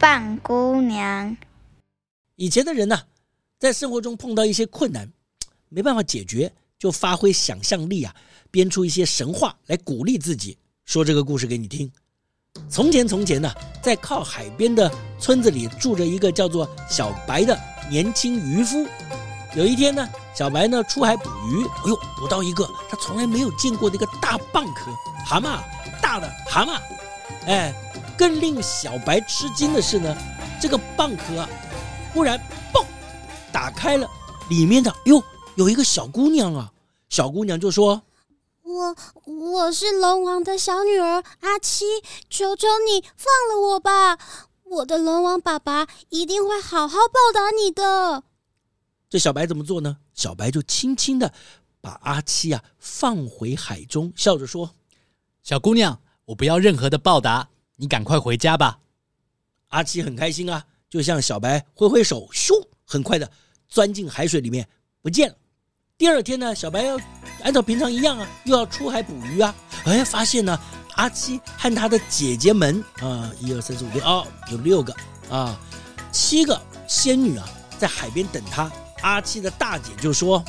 棒姑娘，以前的人呢、在生活中碰到一些困难，没办法解决，就发挥想象力啊，编出一些神话来鼓励自己。说这个故事给你听。从前，从前呢，在靠海边的村子里住着一个叫做小白的年轻渔夫。有一天呢，小白呢出海捕鱼，哎呦，捕到一个他从来没有见过的一个大蚌壳，蛤蟆，大的蛤蟆，哎。更令小白吃惊的是呢，这个蚌壳啊，忽然嘣打开了，里面的哟有一个小姑娘啊，小姑娘就说：“我我是龙王的小女儿阿七，求求你放了我吧，我的龙王爸爸一定会好好报答你的。”这小白怎么做呢？小白就轻轻的把阿七啊放回海中，笑着说：“小姑娘，我不要任何的报答。”你赶快回家吧！阿七很开心啊，就向小白挥挥手，咻，很快的钻进海水里面不见了。第二天呢，小白要按照平常一样啊，又要出海捕鱼啊，哎，发现呢，阿七和他的姐姐们啊，一二三四五六，哦，有六个啊，七个仙女啊，在海边等他。阿七的大姐就说：“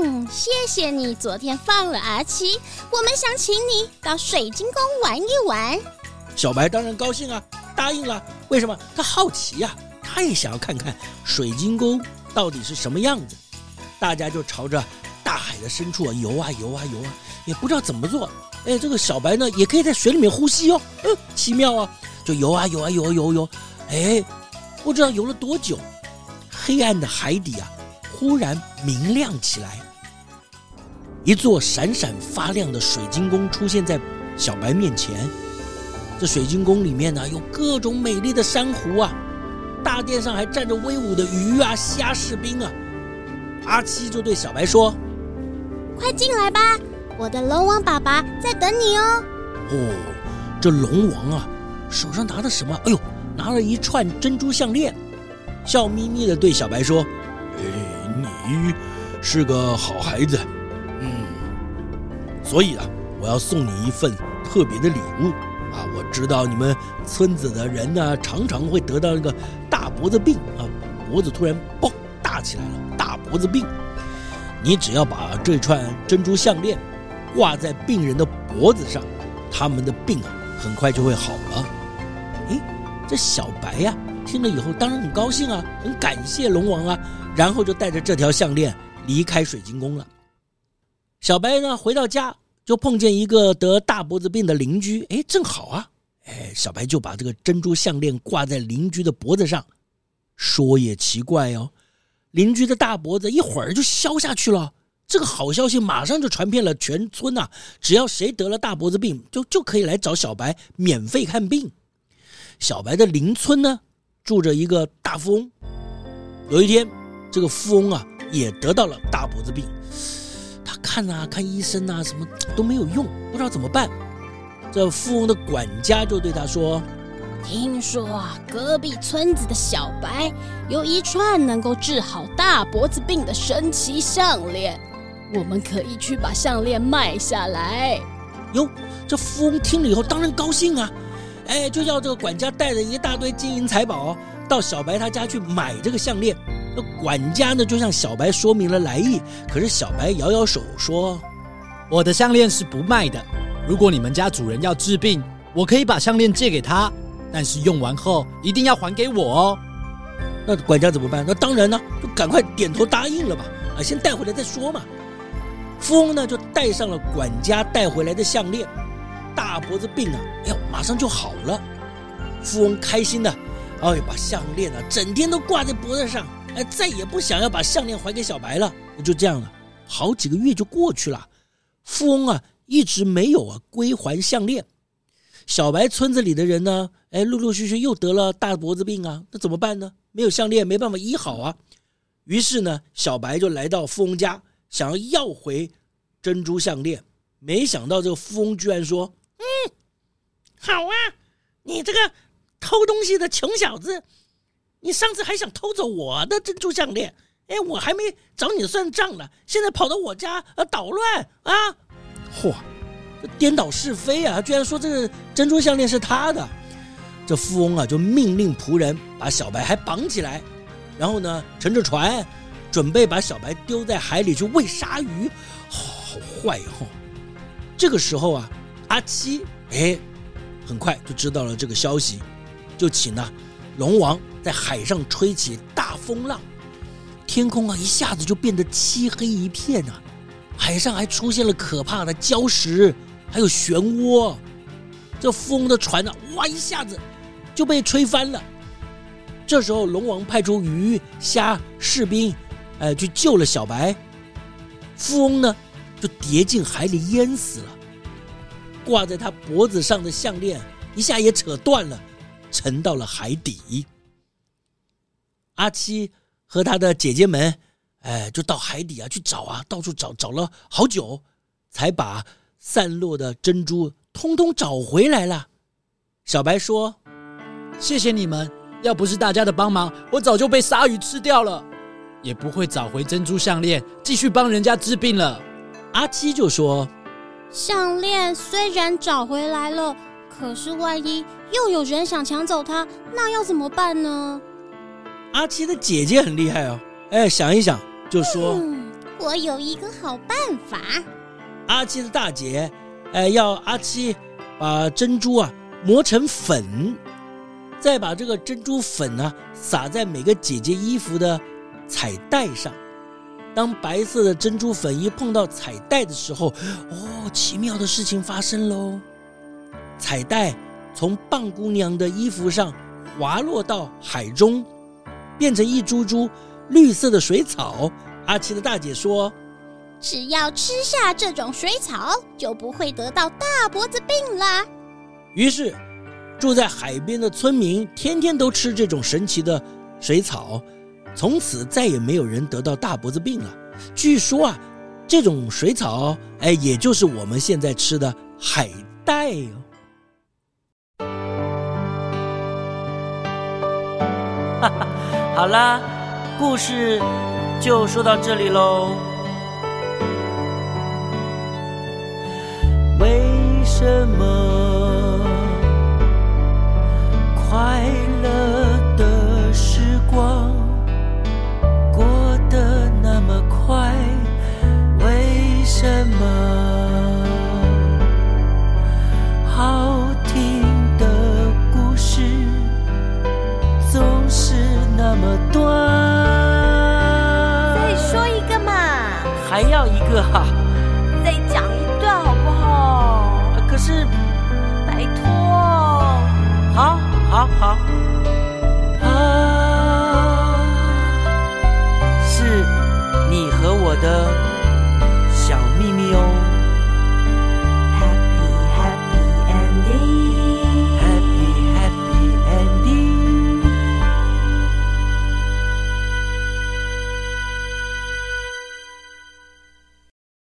嗯，谢谢你昨天放了阿七，我们想请你到水晶宫玩一玩。”小白当然高兴啊，答应了。为什么？他好奇呀、啊，他也想要看看水晶宫到底是什么样子。大家就朝着大海的深处啊游啊游啊游啊，也不知道怎么做。哎，这个小白呢，也可以在水里面呼吸哦，嗯，奇妙啊！就游啊游啊游啊游游，哎，不知道游了多久，黑暗的海底啊，忽然明亮起来，一座闪闪发亮的水晶宫出现在小白面前。这水晶宫里面呢，有各种美丽的珊瑚啊，大殿上还站着威武的鱼啊、虾士兵啊。阿七就对小白说：“快进来吧，我的龙王爸爸在等你哦。”哦，这龙王啊，手上拿的什么？哎呦，拿了一串珍珠项链，笑眯眯的对小白说：“哎，你是个好孩子，嗯，所以啊，我要送你一份特别的礼物。”啊，我知道你们村子的人呢，常常会得到一个大脖子病啊，脖子突然嘣大起来了，大脖子病。你只要把这串珍珠项链挂在病人的脖子上，他们的病啊很快就会好了。诶，这小白呀，听了以后当然很高兴啊，很感谢龙王啊，然后就带着这条项链离开水晶宫了。小白呢，回到家。就碰见一个得大脖子病的邻居，哎，正好啊，哎，小白就把这个珍珠项链挂在邻居的脖子上。说也奇怪哦，邻居的大脖子一会儿就消下去了。这个好消息马上就传遍了全村呐，只要谁得了大脖子病，就就可以来找小白免费看病。小白的邻村呢，住着一个大富翁。有一天，这个富翁啊，也得到了大脖子病。看啊，看医生啊，什么都没有用，不知道怎么办。这富翁的管家就对他说：“听说啊，隔壁村子的小白有一串能够治好大脖子病的神奇项链，我们可以去把项链卖下来。”哟，这富翁听了以后当然高兴啊，哎，就要这个管家带着一大堆金银财宝到小白他家去买这个项链。那管家呢，就向小白说明了来意，可是小白摇摇手说：“我的项链是不卖的。如果你们家主人要治病，我可以把项链借给他，但是用完后一定要还给我哦。”那管家怎么办？那当然呢，就赶快点头答应了吧。啊，先带回来再说嘛。富翁呢，就带上了管家带回来的项链，大脖子病啊，哎呦，马上就好了。富翁开心的，哎呦，把项链啊，整天都挂在脖子上。哎，再也不想要把项链还给小白了。就这样了，好几个月就过去了，富翁啊一直没有啊归还项链。小白村子里的人呢，哎，陆陆续续又得了大脖子病啊，那怎么办呢？没有项链，没办法医好啊。于是呢，小白就来到富翁家，想要要回珍珠项链。没想到这个富翁居然说：“嗯，好啊，你这个偷东西的穷小子，你上次还想偷走我的珍珠项链，哎，我还没找你算账呢，现在跑到我家呃捣乱啊！嚯，这颠倒是非啊！他居然说这个珍珠项链是他的。这富翁啊，就命令仆人把小白还绑起来，然后呢，乘着船准备把小白丢在海里去喂鲨鱼。好坏哦！这个时候啊，阿七哎，很快就知道了这个消息，就请了龙王在海上吹起大风浪，天空啊一下子就变得漆黑一片啊，海上还出现了可怕的礁石，还有漩涡，这富翁的船呢、哇一下子就被吹翻了。这时候龙王派出鱼虾士兵，哎，去救了小白，富翁呢，就跌进海里淹死了，挂在他脖子上的项链一下也扯断了，沉到了海底。阿七和他的姐姐们，哎，就到海底啊去找啊，到处找，找了好久，才把散落的珍珠通通找回来了。小白说：“谢谢你们，要不是大家的帮忙，我早就被鲨鱼吃掉了，也不会找回珍珠项链，继续帮人家治病了。”阿七就说：“项链虽然找回来了，可是万一又有人想抢走它，那要怎么办呢？”阿七的姐姐很厉害哦，哎，想一想就说：“嗯，我有一个好办法。”阿七的大姐，哎，要阿七把珍珠啊磨成粉，再把这个珍珠粉呢、啊、撒在每个姐姐衣服的彩带上。当白色的珍珠粉一碰到彩带的时候，哦，奇妙的事情发生喽！彩带从棒姑娘的衣服上滑落到海中，变成一株株绿色的水草。阿奇的大姐说：“只要吃下这种水草，就不会得到大脖子病啦。”于是，住在海边的村民天天都吃这种神奇的水草。从此再也没有人得到大脖子病了。据说啊，这种水草，哎，也就是我们现在吃的海带哦。哈哈，好啦，故事就说到这里喽。为什么再讲一段好不好？可是，拜托。好，好，好。